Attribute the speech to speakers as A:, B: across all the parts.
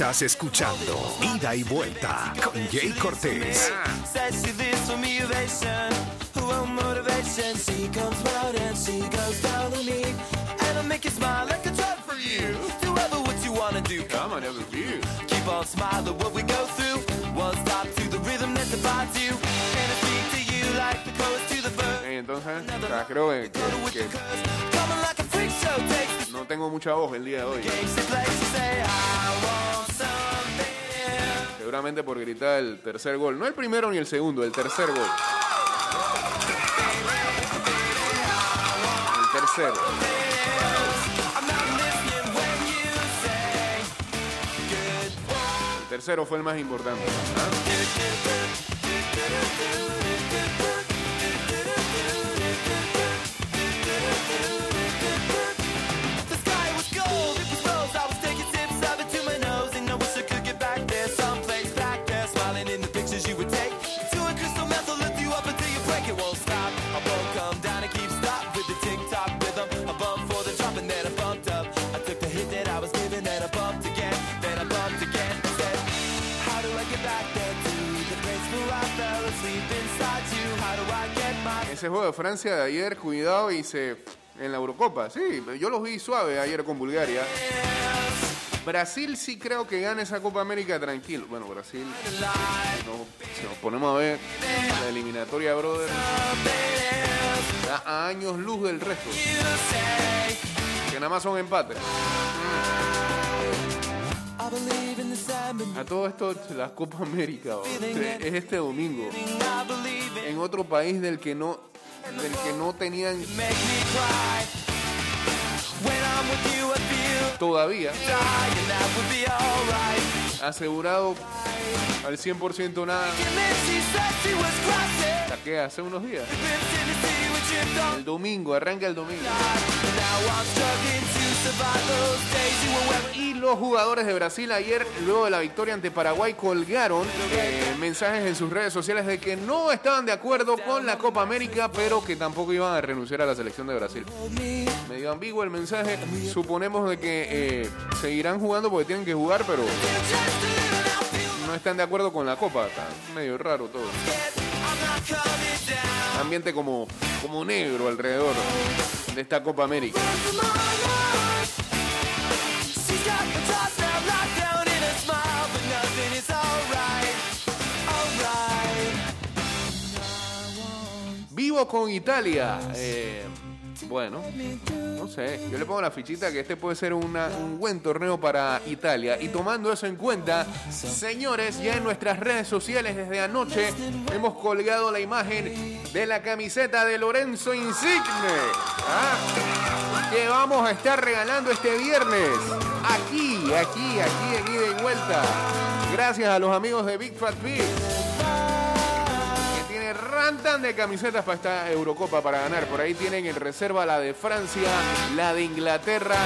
A: Estás escuchando Ida y Vuelta con Jay Cortés.
B: I'll make you smile like a drug for you. Do ever what you wanna do.
C: Come on, over here.
B: Keep on smiling what we go through. One stop to the rhythm that divides you. And I speak to you like the chorus to the verse.
C: Eh, Entonces, o sea, creo que, que- que no tengo mucha voz el día de hoy. Seguramente por gritar el tercer gol. No el primero ni el segundo, el tercer gol. El tercero. Tercero fue el más importante. Ese juego de Francia de ayer, cuidado, y se en la Eurocopa. Sí, yo los vi suave ayer con Bulgaria. Brasil sí creo que gana esa Copa América tranquilo. Bueno, Brasil, no, si nos ponemos a ver la eliminatoria, brother, está a años luz del resto. Que nada más son empates. A todo esto, la Copa América es este domingo. En otro país del que no, del que no tenían
B: make me cry. When I'm with you, I feel
C: todavía asegurado al 100% nada. ¿Hasta qué? Hace unos días. El domingo, arranca el domingo. Los jugadores de Brasil ayer, luego de la victoria ante Paraguay, colgaron eh, mensajes en sus redes sociales de que no estaban de acuerdo con la Copa América, pero que tampoco iban a renunciar a la selección de Brasil.
B: Me.
C: Medio ambiguo el mensaje. Suponemos de que eh, seguirán jugando porque tienen que jugar, pero no están de acuerdo con la Copa. Está medio raro todo. Ambiente como, como negro alrededor de esta Copa América. Vivo con Italia. Eh, bueno, no sé. Yo le pongo la fichita que este puede ser un buen torneo para Italia. Y tomando eso en cuenta, señores, ya en nuestras redes sociales desde anoche hemos colgado la imagen de la camiseta de Lorenzo Insigne. ¿ah? Que vamos a estar regalando este viernes. Aquí, aquí, aquí, ida y vuelta. Gracias a los amigos de Big Fat Pig que tiene rantan de camisetas para esta Eurocopa para ganar. Por ahí tienen en reserva la de Francia, la de Inglaterra.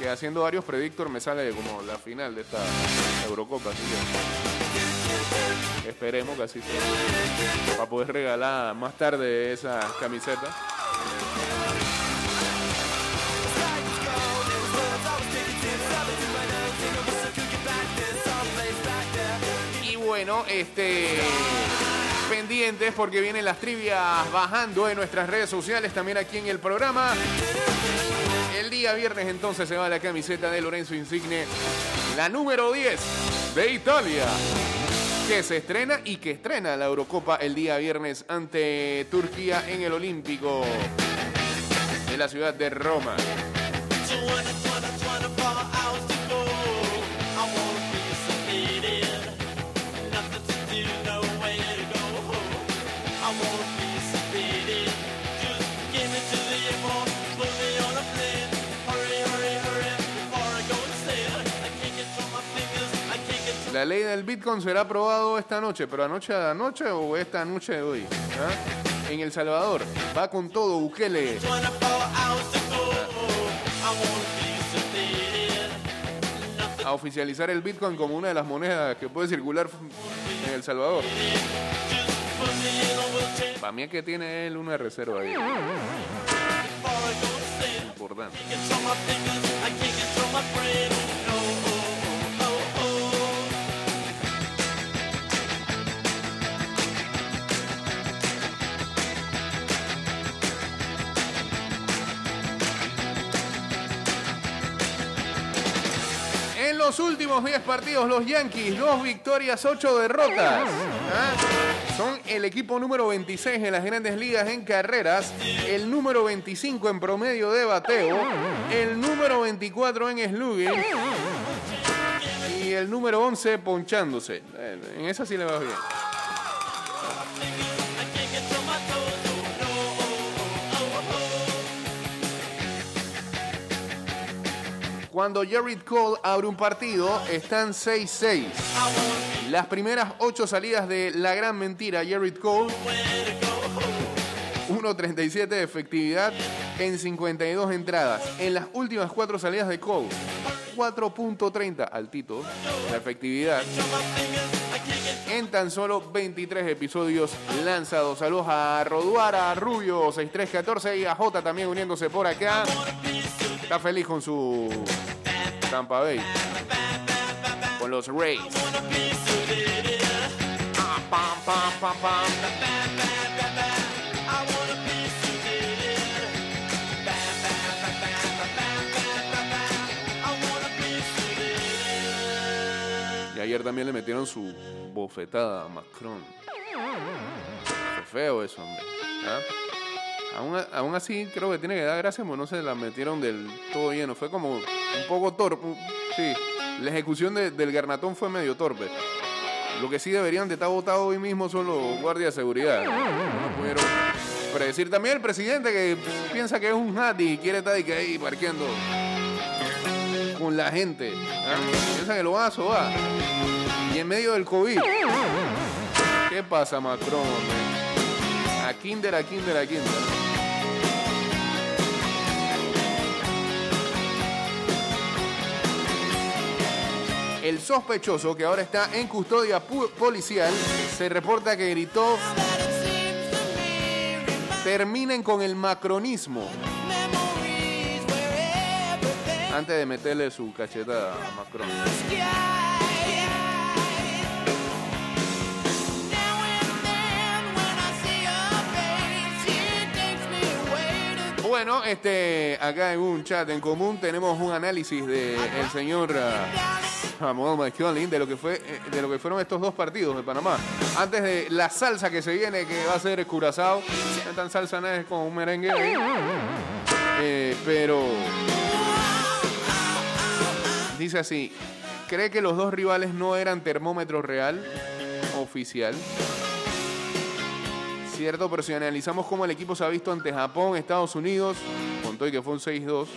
C: Que haciendo varios predictors me sale como la final de esta Eurocopa. Así que esperemos que así sea. Para poder regalar más tarde esa camiseta. Bueno, este pendientes porque vienen las trivias bajando en nuestras redes sociales, también aquí en el programa. El día viernes entonces se va la camiseta de Lorenzo Insigne, la número 10 de Italia, que se estrena y que estrena la Eurocopa el día viernes ante Turquía en el Olímpico de la ciudad de Roma. La ley del Bitcoin será aprobado esta noche, pero anoche a noche o esta noche de hoy. ¿ah? En El Salvador. Va con todo, Bukele. a oficializar el Bitcoin como una de las monedas que puede circular en El Salvador. Para mí es que tiene él una reserva ahí. Importante. Los últimos 10 partidos, los Yankees, dos victorias, 8 derrotas. ¿Ah? Son el equipo número 26 en las grandes ligas en carreras, el número 25 en promedio de bateo, el número 24 en slugging y el número 11 ponchándose. En esa sí le va bien. Cuando Jared Cole abre un partido, están 6-6. Las primeras 8 salidas de la gran mentira, Jared Cole. 1.37 de efectividad en 52 entradas. En las últimas 4 salidas de Cole, 4.30 altito la efectividad. En tan solo 23 episodios lanzados. Saludos a Roduara, a Rubio 6314 y a J también uniéndose por acá. Está feliz con su Tampa Bay. Con los Rays. Y ayer también le metieron su bofetada a Macron. Feo eso, hombre. ¿Ah? Aún, aún así, creo que tiene que dar gracias, porque no se la metieron del todo lleno. Fue como un poco torpe. Sí, la ejecución de- del garnatón fue medio torpe. Lo que sí deberían de estar votados hoy mismo son los guardias de seguridad. No pudieron predecir también el presidente que piensa que es un hat y quiere estar de que ahí parqueando con la gente. ¿ah? Piensa que lo van a sobar. Y en medio del COVID. ¿Qué pasa, Macron? A Kinder, a Kinder, a Kinder. El sospechoso, que ahora está en custodia policial, se reporta que gritó, terminen con el macronismo, antes de meterle su cachetada a Macron. Bueno, este, acá en un chat en común tenemos un análisis del el señor ah, Samuel McCollin de lo que fue eh, de lo que fueron estos dos partidos de Panamá. Antes de la salsa que se viene, que va a ser Curazao. No tan salsa, nada, es como un merengue. Eh, pero dice así: ¿cree que los dos rivales no eran termómetro real, oficial? Cierto, pero si analizamos cómo el equipo se ha visto ante Japón, Estados Unidos, contó y que fue un 6-2,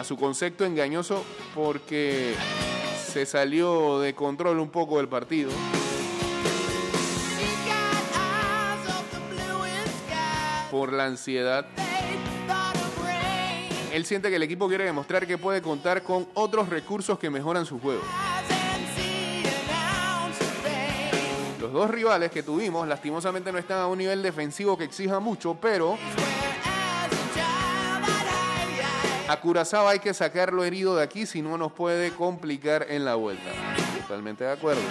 C: a su concepto engañoso porque se salió de control un poco el partido. Por la ansiedad. Él siente que el equipo quiere demostrar que puede contar con otros recursos que mejoran su juego. Los dos rivales que tuvimos lastimosamente no están a un nivel defensivo que exija mucho, pero a Curazao hay que sacarlo herido de aquí si no nos puede complicar en la vuelta. Totalmente de acuerdo.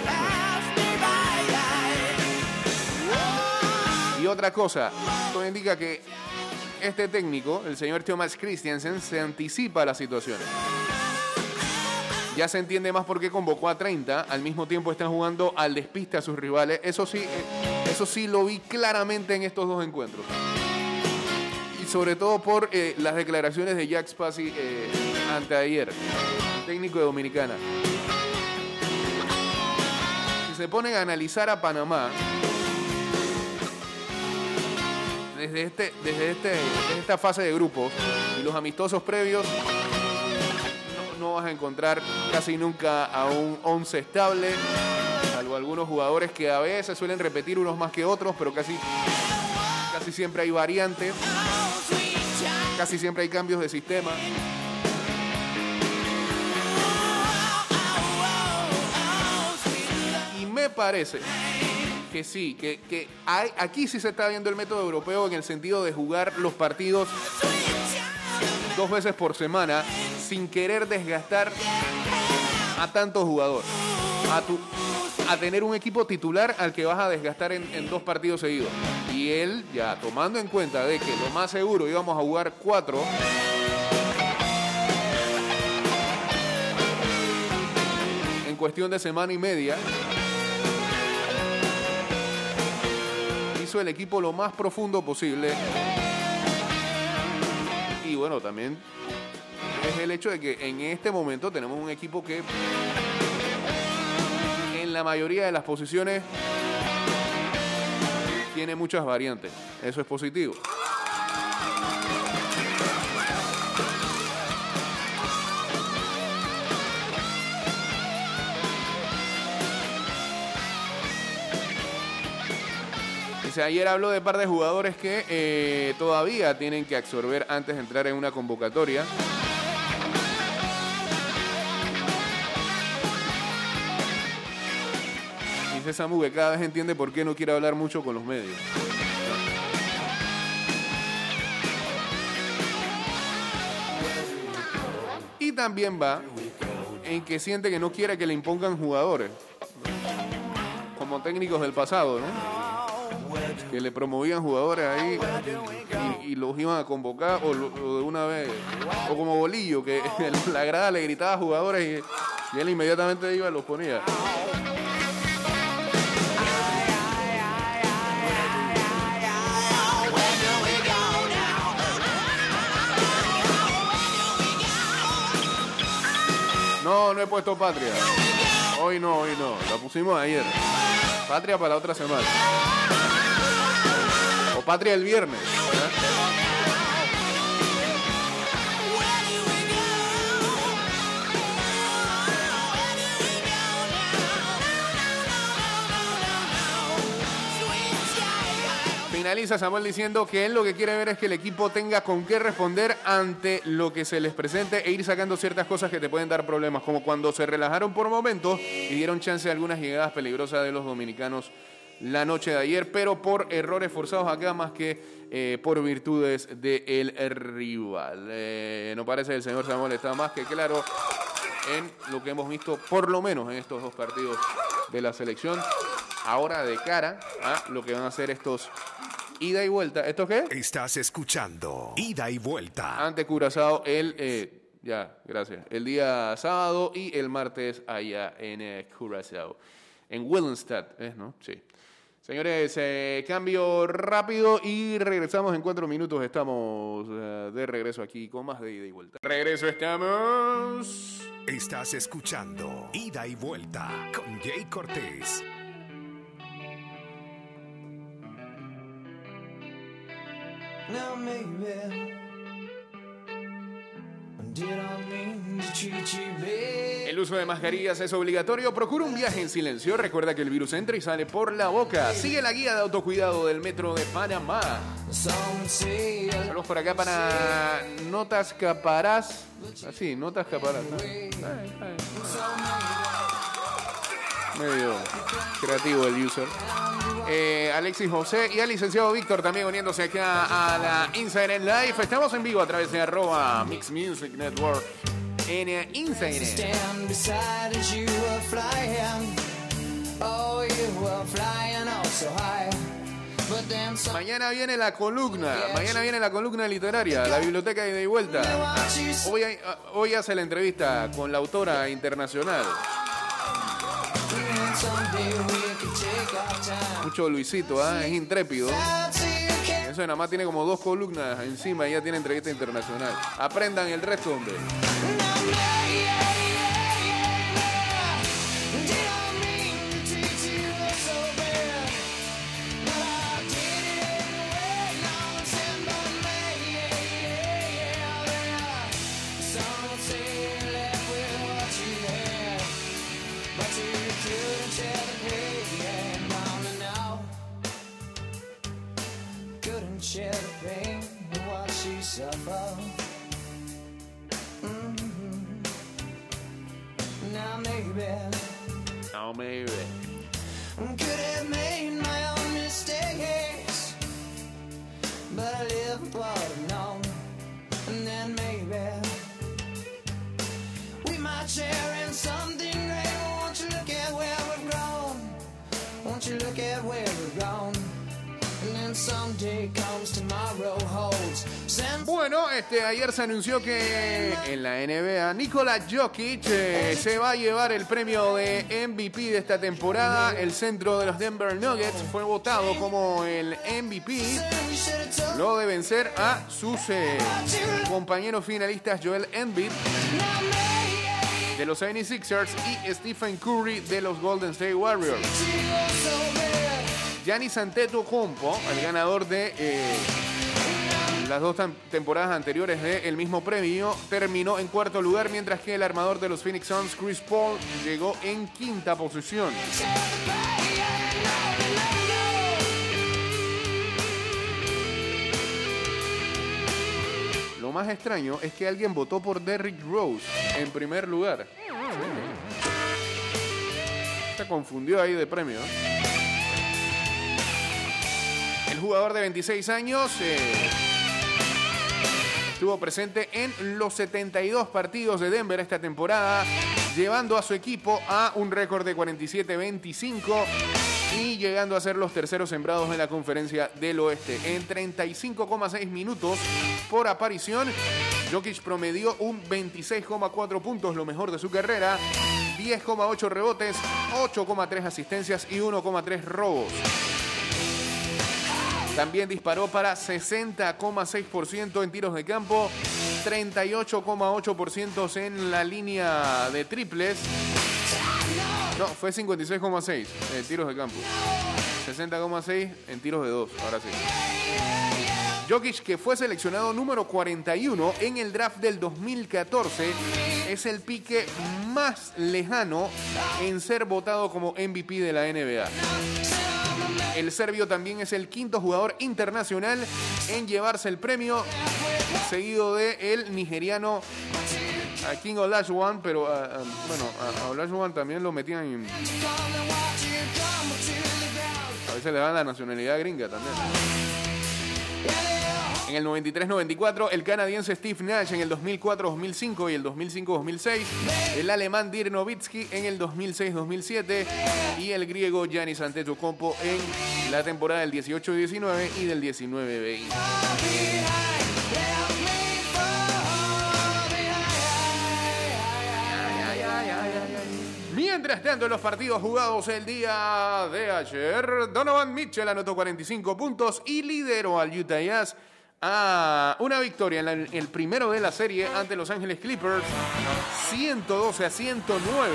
C: Y otra cosa, esto indica que este técnico, el señor Thomas Christiansen, se anticipa a las situaciones. Ya se entiende más por qué convocó a 30, al mismo tiempo están jugando al despiste a sus rivales. Eso sí, eh, eso sí lo vi claramente en estos dos encuentros. Sobre todo por eh, las declaraciones de Jack Spassi eh, anteayer, técnico de Dominicana. Si se ponen a analizar a Panamá, desde, este, desde, este, esta fase de grupos y los amistosos previos, no, no vas a encontrar casi nunca a un 11 estable, salvo algunos jugadores que a veces suelen repetir unos más que otros, pero casi, casi siempre hay variantes. casi siempre hay cambios de sistema. Y me parece que sí, que, que hay, aquí sí se está viendo el método europeo en el sentido de jugar los partidos dos veces por semana sin querer desgastar a tantos jugadores. A, tu, a tener un equipo titular al que vas a desgastar en, en dos partidos seguidos. Y él, ya tomando en cuenta de que lo más seguro íbamos a jugar cuatro, en cuestión de semana y media, hizo el equipo lo más profundo posible. Y bueno, también es el hecho de que en este momento tenemos un equipo que la mayoría de las posiciones tiene muchas variantes. Eso es positivo. Ayer habló de par de jugadores que eh, todavía tienen que absorber antes de entrar en una convocatoria. Dice Samu cada vez entiende por qué no quiere hablar mucho con los medios. Y también va en que siente que no quiere que le impongan jugadores. Como técnicos del pasado, ¿no? que le promovían jugadores ahí y, los iban a convocar o, de una vez o como bolillo que la grada le gritaba a jugadores y él inmediatamente iba y los ponía no he puesto patria. Hoy no hoy no. La pusimos ayer. Patria para la otra semana. O patria el viernes ¿eh? Finaliza Samuel diciendo que él lo que quiere ver es que el equipo tenga con qué responder ante lo que se les presente e ir sacando ciertas cosas que te pueden dar problemas, como cuando se relajaron por momentos y dieron chance a algunas llegadas peligrosas de los dominicanos la noche de ayer, pero por errores forzados acá más que eh, por virtudes del rival. Eh, no parece que el señor Samuel está más que claro en lo que hemos visto, por lo menos en estos dos partidos de la selección. Ahora de cara a lo que van a hacer estos ida y vuelta. ¿Esto qué?
A: Estás escuchando Ida y Vuelta.
C: Ante Curazao el, eh, ya, gracias, el día sábado y el martes allá en eh, Curazao. En Willenstad, ¿es, no? Sí. Señores, eh, cambio rápido y regresamos en cuatro minutos. Estamos eh, de regreso aquí con más de ida y vuelta. Regreso estamos.
A: Estás escuchando Ida y Vuelta con Jay Cortés.
C: El uso de mascarillas es obligatorio. Procura un viaje en silencio. Recuerda que el virus entra y sale por la boca. Sigue la guía de autocuidado del Metro de Panamá. Saludos por acá para Notas Caparás. Así, Notas Caparás. ¿no? Ay, ay. Medio creativo el user. Eh, Alexis José y al licenciado Víctor también uniéndose acá a la Inside in Live. Estamos en vivo a través de arroba Mix Music Network en eh, Inside.
B: stand beside as you were flying. Oh, oh
C: Mañana viene la columna, mañana viene la columna literaria, la biblioteca de ida y vuelta. Hoy, hay- hoy hace la entrevista con la autora internacional. Luisito, ¿ah? es intrépido. Eso nada más tiene como dos columnas encima y ya tiene entrevista internacional. Aprendan el resto, hombre. Ayer se anunció que en la NBA Nikola Jokic eh, se va a llevar el premio de MVP de esta temporada. El centro de los Denver Nuggets fue votado como el MVP luego de vencer a sus eh, compañeros finalistas Joel Embiid de los 76ers y Stephen Curry de los Golden State Warriors. Giannis Antetokounmpo, el ganador de eh, las dos temporadas anteriores del mismo premio, terminó en cuarto lugar, mientras que el armador de los Phoenix Suns, Chris Paul, llegó en quinta posición. Lo más extraño es que alguien votó por Derrick Rose en primer lugar. Se confundió ahí de premio. El jugador de 26 años eh, estuvo presente en los 72 partidos de Denver esta temporada, llevando a su equipo a un récord de 47-25 y llegando a ser los terceros sembrados en la conferencia del oeste. En 35,6 minutos por aparición, Jokic promedió un 26,4 puntos, lo mejor de su carrera, 10,8 rebotes, 8,3 asistencias y 1,3 robos. También disparó para 60,6% en tiros de campo, 38,8% en la línea de triples. No, fue 56,6 en tiros de campo. 60,6 en tiros de dos, ahora sí. Jokic, que fue seleccionado número 41 en el draft del 2014, es el pique más lejano en ser votado como MVP de la NBA. El serbio también es el quinto jugador internacional en llevarse el premio, seguido de el nigeriano a King Olajuwon, pero a- a- bueno, a Olajuwon también lo metían en... A veces le dan la nacionalidad gringa también. En el 93-94, el canadiense Steve Nash en el 2004-2005 y el 2005-2006, el alemán Dirk Nowitzki en el 2006-2007 y el griego Giannis Antetokounmpo en la temporada del 18-19 y del 19-20. Mientras tanto, los partidos jugados el día de ayer, Donovan Mitchell anotó 45 puntos y lideró al Utah Jazz a una victoria en el primero de la serie ante Los Ángeles Clippers, 112 a 109.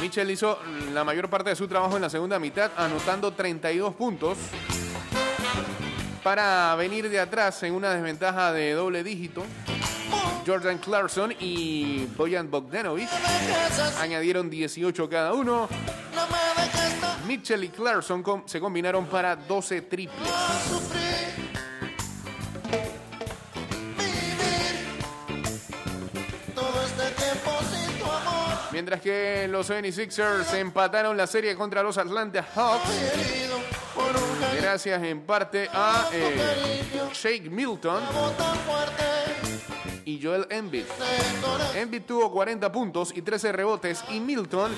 C: Mitchell hizo la mayor parte de su trabajo en la segunda mitad, anotando 32 puntos para venir de atrás en una desventaja de doble dígito. Jordan Clarkson y Bojan Bogdanovic añadieron 18 cada uno. Mitchell y Clarkson se combinaron para 12 triples. Mientras que los 76ers empataron la serie contra los Atlanta Hawks. Gracias en parte a eh, Shake Milton y Joel Embiid. Embiid tuvo 40 puntos y 13 rebotes y Milton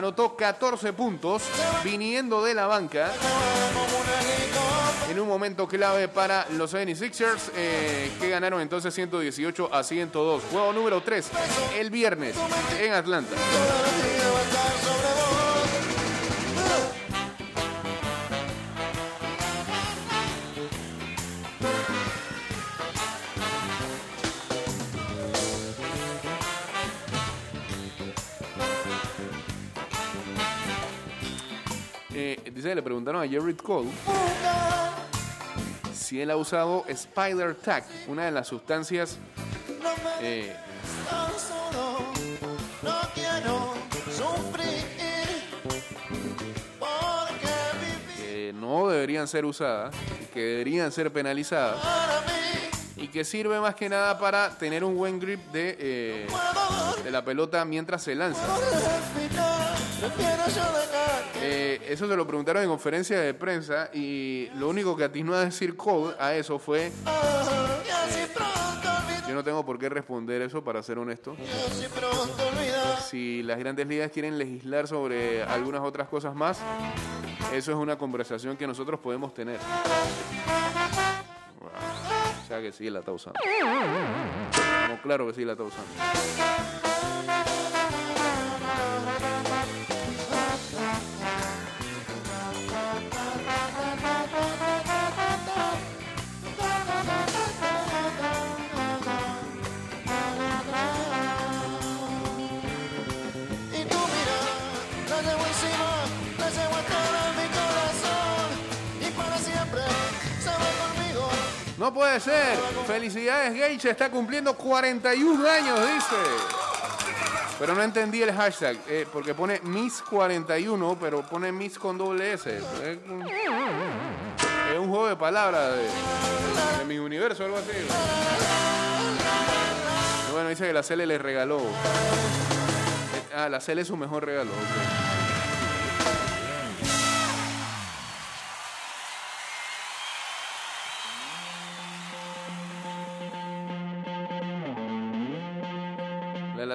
C: anotó 14 puntos viniendo de la banca en un momento clave para los 76ers eh, que ganaron entonces 118 a 102. Juego número 3 el viernes en Atlanta. Que le preguntaron a Jared Cole si él ha usado Spider Tack, una de las sustancias eh,
D: solo, no
C: deberían ser usadas, que deberían ser penalizadas y que sirve más que nada para tener un buen grip de, eh, de la pelota mientras se lanza. Eh, eso se lo preguntaron en conferencia de prensa y lo único que atinó a decir Cole a eso fue... eh, yo no tengo por qué responder eso, para ser honesto. Si las grandes ligas quieren legislar sobre algunas otras cosas más, eso es una conversación que nosotros podemos tener. O sea que sí la está usando. Claro que sí la está usando. Puede ser. Felicidades, Gage. Está cumpliendo 41 años, dice. Pero no entendí el hashtag, eh, porque pone Miss 41, pero pone Miss con doble S. Es un, juego de palabras de, mi universo, algo así. Bueno, dice que la Cele le regaló. Ah, la Cele es su mejor regalo.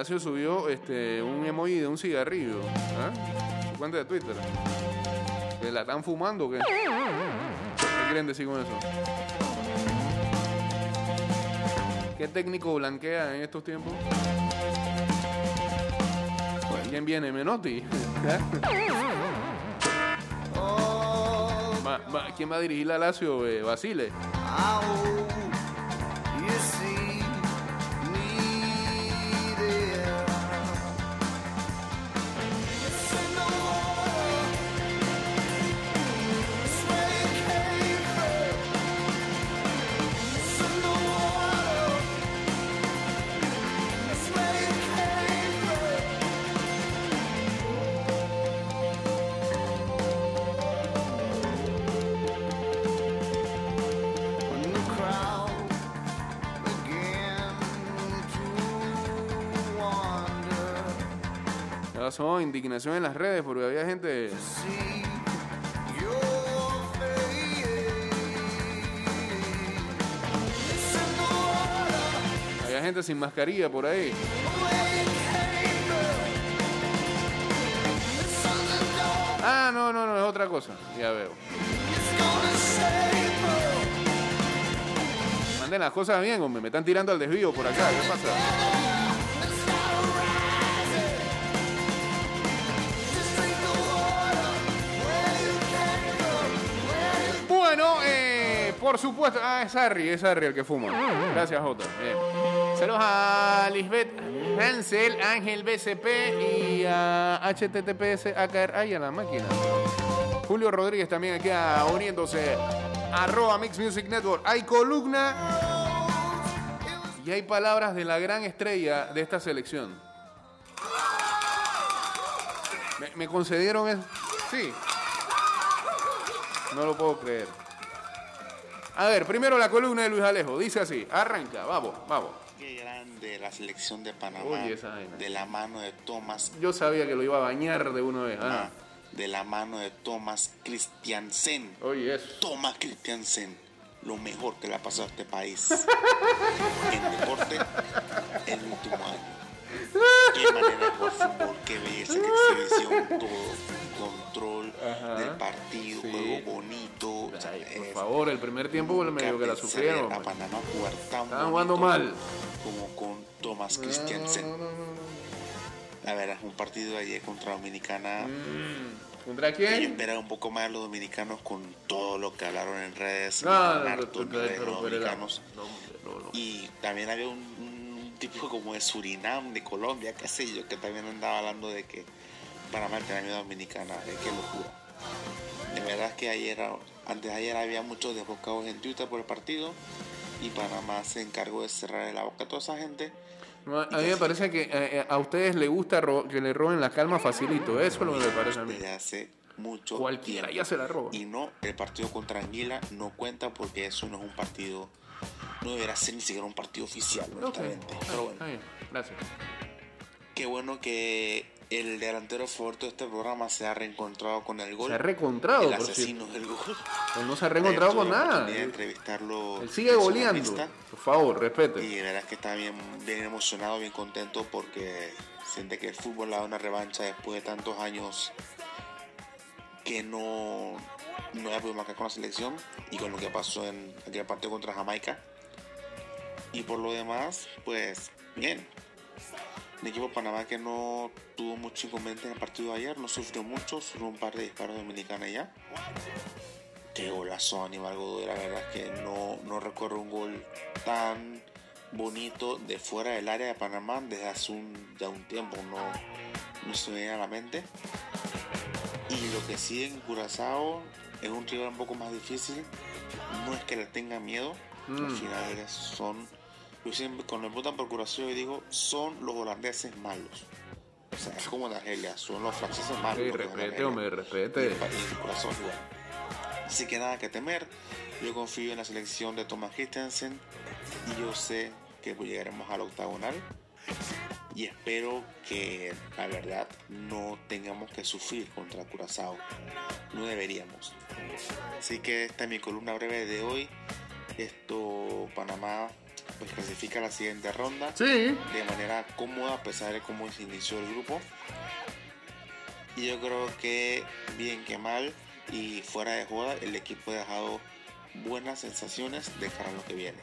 C: Subió este, un emoji de un cigarrillo. ¿ah? Su cuenta de Twitter. ¿Que la están fumando o qué? ¿Qué quieren decir con eso? ¿Qué técnico blanquea en estos tiempos? ¿Quién viene? Menotti. Va- va- ¿Quién va a dirigir la Lazio? Eh, Basile. ¿Qué pasó? Indignación en las redes porque había gente. Había gente sin mascarilla por ahí. Ah, no, no, no, es otra cosa. Ya veo. Manden las cosas bien, hombre. Me están tirando al desvío por acá. ¿Qué pasa? Por supuesto. Ah, es Harry, es Harry el que fuma. Gracias, Jota. Bien. Saludos a Lisbeth Hansel, Ángel BCP y a HTTPS a caer ahí a la máquina. Julio Rodríguez también aquí ah, uniéndose. Arroba Mix Music Network. Hay columna y hay palabras de la gran estrella de esta selección. ¿Me, me concedieron eso? Sí. No lo puedo creer. A ver, primero la columna de Luis Alejo. Dice así. Arranca. Vamos, vamos.
E: Qué grande la selección de Panamá.
C: Oye, esa vaina.
E: de la mano de Thomas.
C: Yo sabía que lo iba a bañar de una vez. Ah.
E: De la mano de Thomas Christiansen.
C: Oye, eso.
E: Thomas Christiansen. Lo mejor que le ha pasado a este país. en deporte, el último año. Qué manera de jugar fútbol, qué belleza, qué exhibición, todo. Control
C: Ajá.
E: del partido,
C: Sí.
E: juego bonito. o sea,
C: Ay, por
E: es-
C: favor, el primer tiempo medio que la sufrieron.
E: A. Panamá jugar tan
C: Estaban jugando mal.
E: Como con Thomas Christiansen.
C: No, no.
E: La verdad, un partido de ayer contra Dominicana.
C: Mm, ¿Contra
E: Yo
C: quién?
E: esperaba un poco más de los dominicanos con todo lo que hablaron en redes. Dominicanos. Y también había un, un tipo como de Surinam, de Colombia, qué sé yo, que también andaba hablando de que Panamá tenía miedo a Dominicana. De qué locura. De verdad que ayer, antes de ayer había muchos desbocados en Twitter por el partido. Y Panamá se encargó de cerrar la boca a toda esa gente.
C: No, a mí me parece que eh, eh, a ustedes les gusta que le roben la calma facilito. Eso es lo que me parece a mí.
E: Desde hace mucho
C: Cualquiera
E: tiempo.
C: ya se la roba.
E: Y no, el partido contra Anguila no cuenta porque eso no es un partido, no deberá ser ni siquiera un partido oficial,
C: Ok.
E: honestamente.
C: Ah,
E: Pero bueno,
C: bien. Gracias.
E: qué bueno que el delantero favorito de este programa se ha reencontrado con el gol.
C: Se ha recontrado,
E: el asesino del gol.
C: Pues no se ha reencontrado con nada.
E: de entrevistarlo
C: Él sigue goleando. Por favor, respete.
E: Y la verdad es que está bien, bien emocionado, bien contento porque siente que el fútbol le da una revancha después de tantos años que no, no había podido marcar con la selección y con lo que pasó en aquel partido contra Jamaica. Y por lo demás, pues bien. El equipo de Panamá que no tuvo mucho inconveniente en el partido de ayer, no sufrió mucho, solo un par de disparos dominicanos ya. Qué golazo Aníbal Godoy, la verdad es que no, no recuerdo un gol tan bonito de fuera del área de Panamá desde hace un, ya un tiempo, no, no se me viene a la mente. Y lo que sí en Curazao es un rival un poco más difícil, no es que le tenga miedo, al
C: Mm.
E: final son, yo siempre cuando me preguntan por Curazao yo digo, son los holandeses malos. O sea, es como en Argelia, son los franceses malos.
C: Respete, hombre,
E: Y
C: respete.
E: el corazón igual. Así que nada que temer. Yo confío en la selección de Thomas Christensen y yo sé que pues, llegaremos al octagonal. Y espero que la verdad no tengamos que sufrir contra Curazao. No deberíamos. Así que esta es mi columna breve de hoy. Esto Panamá pues clasifica a la siguiente ronda
C: Sí.
E: de manera cómoda a pesar de cómo se inició el grupo. Y yo creo que bien que mal y fuera de joda el equipo ha dejado buenas sensaciones de cara a lo que viene.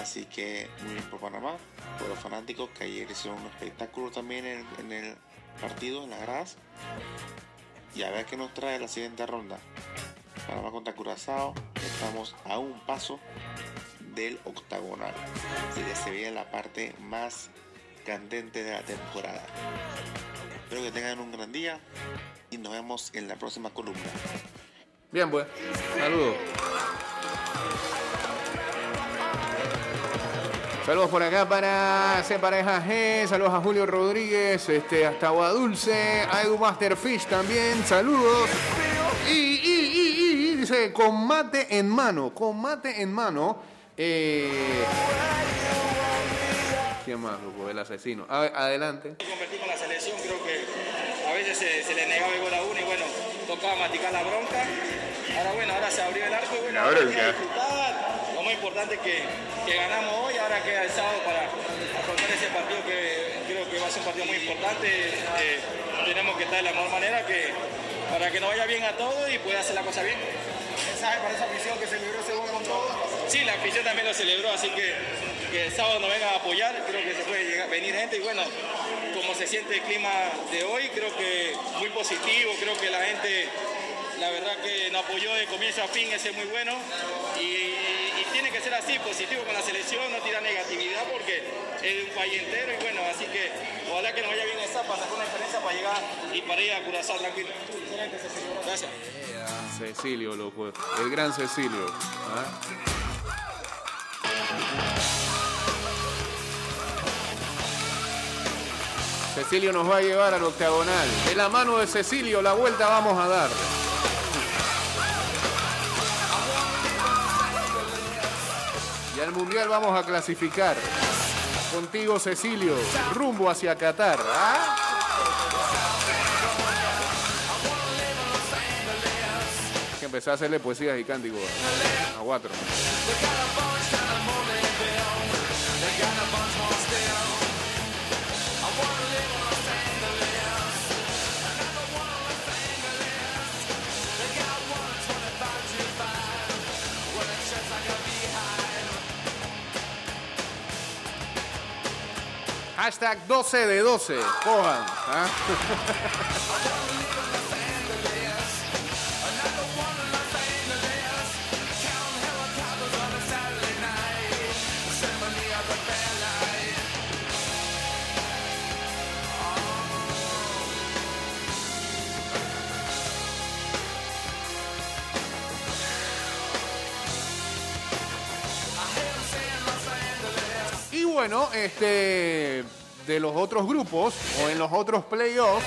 E: Así que muy bien por Panamá, por los fanáticos que ayer hicieron un espectáculo también en, en el partido, en las gradas. Y a ver qué nos trae la siguiente ronda. Panamá contra Curazao, estamos a un paso del octagonal. Así que se viene la parte más candente de la temporada. Espero que tengan un gran día y nos vemos en la próxima columna.
C: Bien, pues. Saludos. Saludos por acá para C Pareja G, saludos a Julio Rodríguez, este, hasta Agua Dulce, a Edu Masterfish también, saludos. Dice, con mate en mano, con mate en mano. Eh... ¿Quién más, loco? El asesino. A- adelante.
F: convertir con la selección, creo que a veces se, se le negaba el gol a uno y bueno, tocaba maticar la bronca. Ahora bueno, ahora se abrió el arco y bueno, ahora hay que disfrutar. Lo más importante es que, que ganamos hoy, ahora queda el sábado para afrontar ese partido que creo que va a ser un partido muy importante. Eh, tenemos que estar de la mejor manera que, para que nos vaya bien a todos y pueda hacer la cosa bien. ¿Mensaje para esa afición que celebró ese gol con todo? Sí, la afición también lo celebró, así que que el sábado nos vengan a apoyar, creo que se puede llegar, venir gente y bueno, como se siente el clima de hoy, creo que muy positivo, creo que la gente, la verdad que nos apoyó de comienzo a fin, ese es muy bueno y, y tiene que ser así, positivo con la selección, no tirar negatividad porque es de un país entero y bueno, así que ojalá que nos vaya bien esa para sacar una experiencia para llegar y para ir a Curazao tranquilo. Gracias.
C: Cecilio, loco. El gran Cecilio. ¿ah? Cecilio nos va a llevar al octagonal. De la mano de Cecilio, la vuelta vamos a dar. Y al mundial vamos a clasificar. Contigo, Cecilio, rumbo hacia Qatar. ¿ah? Empezar a hacerle poesías y cánticos a cuatro. Hashtag 12 de 12. Cojan. ¿ah? bueno, este de los otros grupos o en los otros playoffs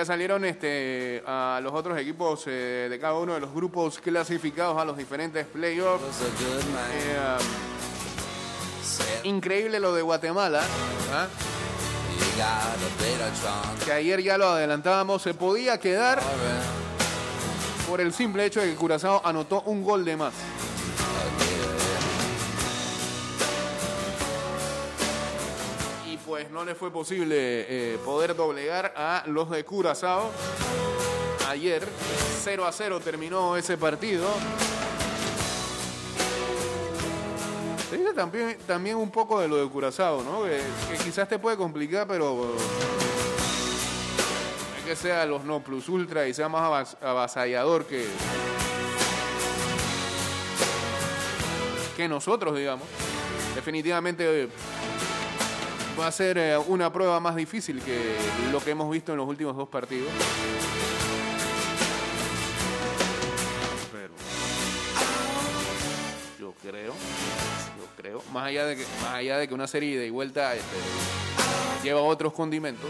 C: ya salieron este, a los otros equipos eh, de cada uno de los grupos clasificados a los diferentes playoffs. Eh, increíble lo de Guatemala, ¿ah? que ayer ya lo adelantábamos, se podía quedar por el simple hecho de que Curazao anotó un gol de más. No le fue posible eh, poder doblegar a los de Curazao. Ayer 0 a 0 terminó ese partido. Se dice también, también un poco de lo de Curazao, ¿no? Que, quizás te puede complicar, pero es que sea los no plus ultra y sea más avas- avasallador que que nosotros, digamos. Definitivamente eh, va a ser eh, una prueba más difícil que lo que hemos visto en los últimos dos partidos. Pero yo creo, yo creo, más allá de que, más allá de que una serie de vuelta este, lleva otros condimentos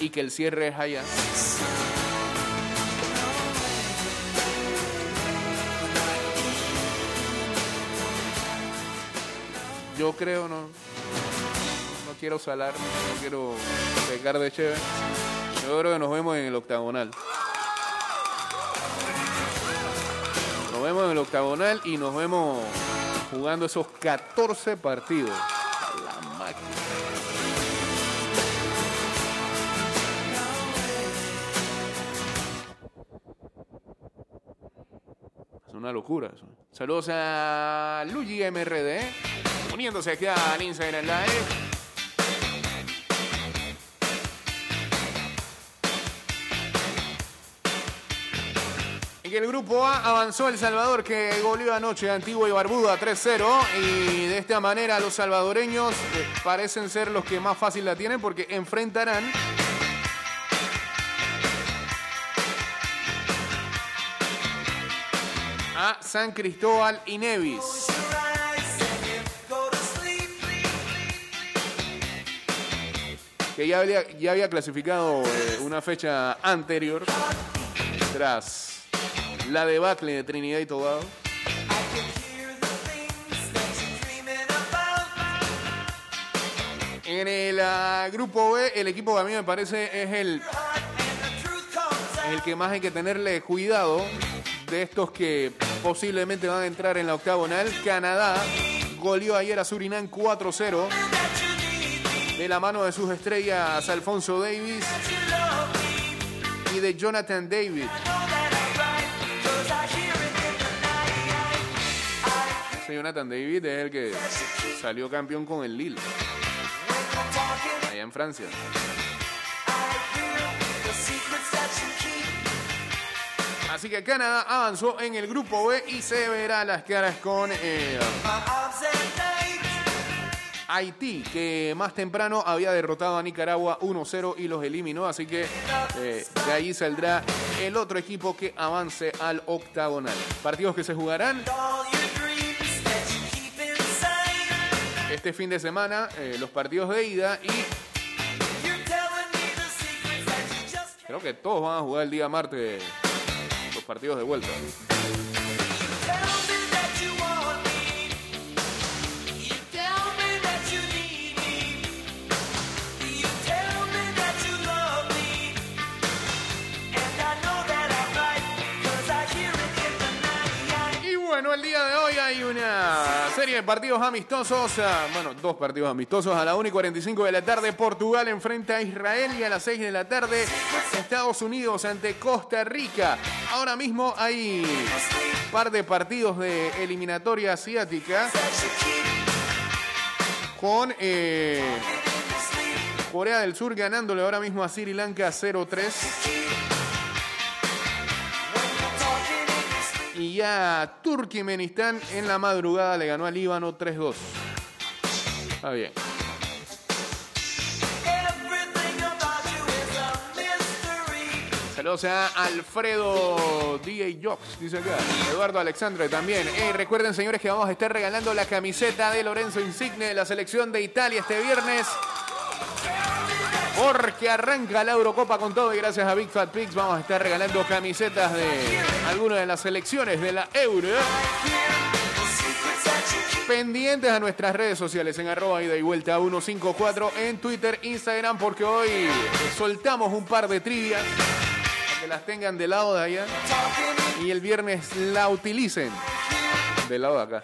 C: y que el cierre es allá. Yo creo, no, no quiero salar, no quiero pecar de chévere. Yo creo que nos vemos en el octagonal. Nos vemos en el octagonal y nos vemos jugando esos 14 partidos. La máquina. Una locura eso. Saludos a Luigi MRD, uniéndose aquí al Instagram Live. En el grupo A avanzó El Salvador que goleó anoche a Antigua y Barbuda 3-0 y de esta manera los salvadoreños parecen ser los que más fácil la tienen porque enfrentarán a San Cristóbal y Nevis. que ya había, ya había clasificado eh, una fecha anterior tras la debacle de Trinidad y Tobago. En el ah, grupo B, el equipo que a mí me parece es el, el que más hay que tenerle cuidado de estos que posiblemente van a entrar en la octagonal. Canadá goleó ayer a Surinam 4-0 de la mano de sus estrellas Alfonso Davis y de Jonathan David. Ese Jonathan David es el que salió campeón con el Lille, allá en Francia. Así que Canadá avanzó en el grupo B y se verá las caras con eh, Haití, que más temprano había derrotado a Nicaragua 1-0 y los eliminó. Así que eh, de ahí saldrá el otro equipo que avance al octagonal. Partidos que se jugarán este fin de semana, eh, los partidos de ida y creo que todos van a jugar el día martes los partidos de vuelta. Serie de partidos amistosos. ah, Bueno, dos partidos amistosos. A la 1 y 45 de la tarde, Portugal enfrenta a Israel. Y a las 6 de la tarde, Estados Unidos ante Costa Rica. Ahora mismo hay un par de partidos de eliminatoria asiática. Con eh, Corea del Sur ganándole ahora mismo a Sri Lanka 0-3. Y Turkmenistán en la madrugada le ganó al Líbano 3-2. Está bien. Saludos a Alfredo DJ Jocks, dice acá. Eduardo Alexandre también. Ey, recuerden, señores, que vamos a estar regalando la camiseta de Lorenzo Insigne de la selección de Italia este viernes. Porque arranca la Eurocopa con todo y gracias a Big Fat Pigs vamos a estar regalando camisetas de algunas de las selecciones de la Euro. Pendientes a nuestras redes sociales en arroba ida y vuelta 154 en Twitter, Instagram, porque hoy soltamos un par de trivias que las tengan del lado de allá y el viernes la utilicen del lado de acá.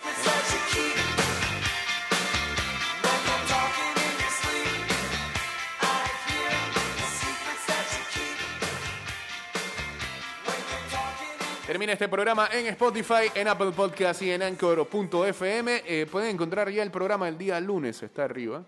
C: Termina este programa en Spotify, en Apple Podcast y en Anchor.fm. Eh, pueden encontrar ya el programa el día lunes, está arriba.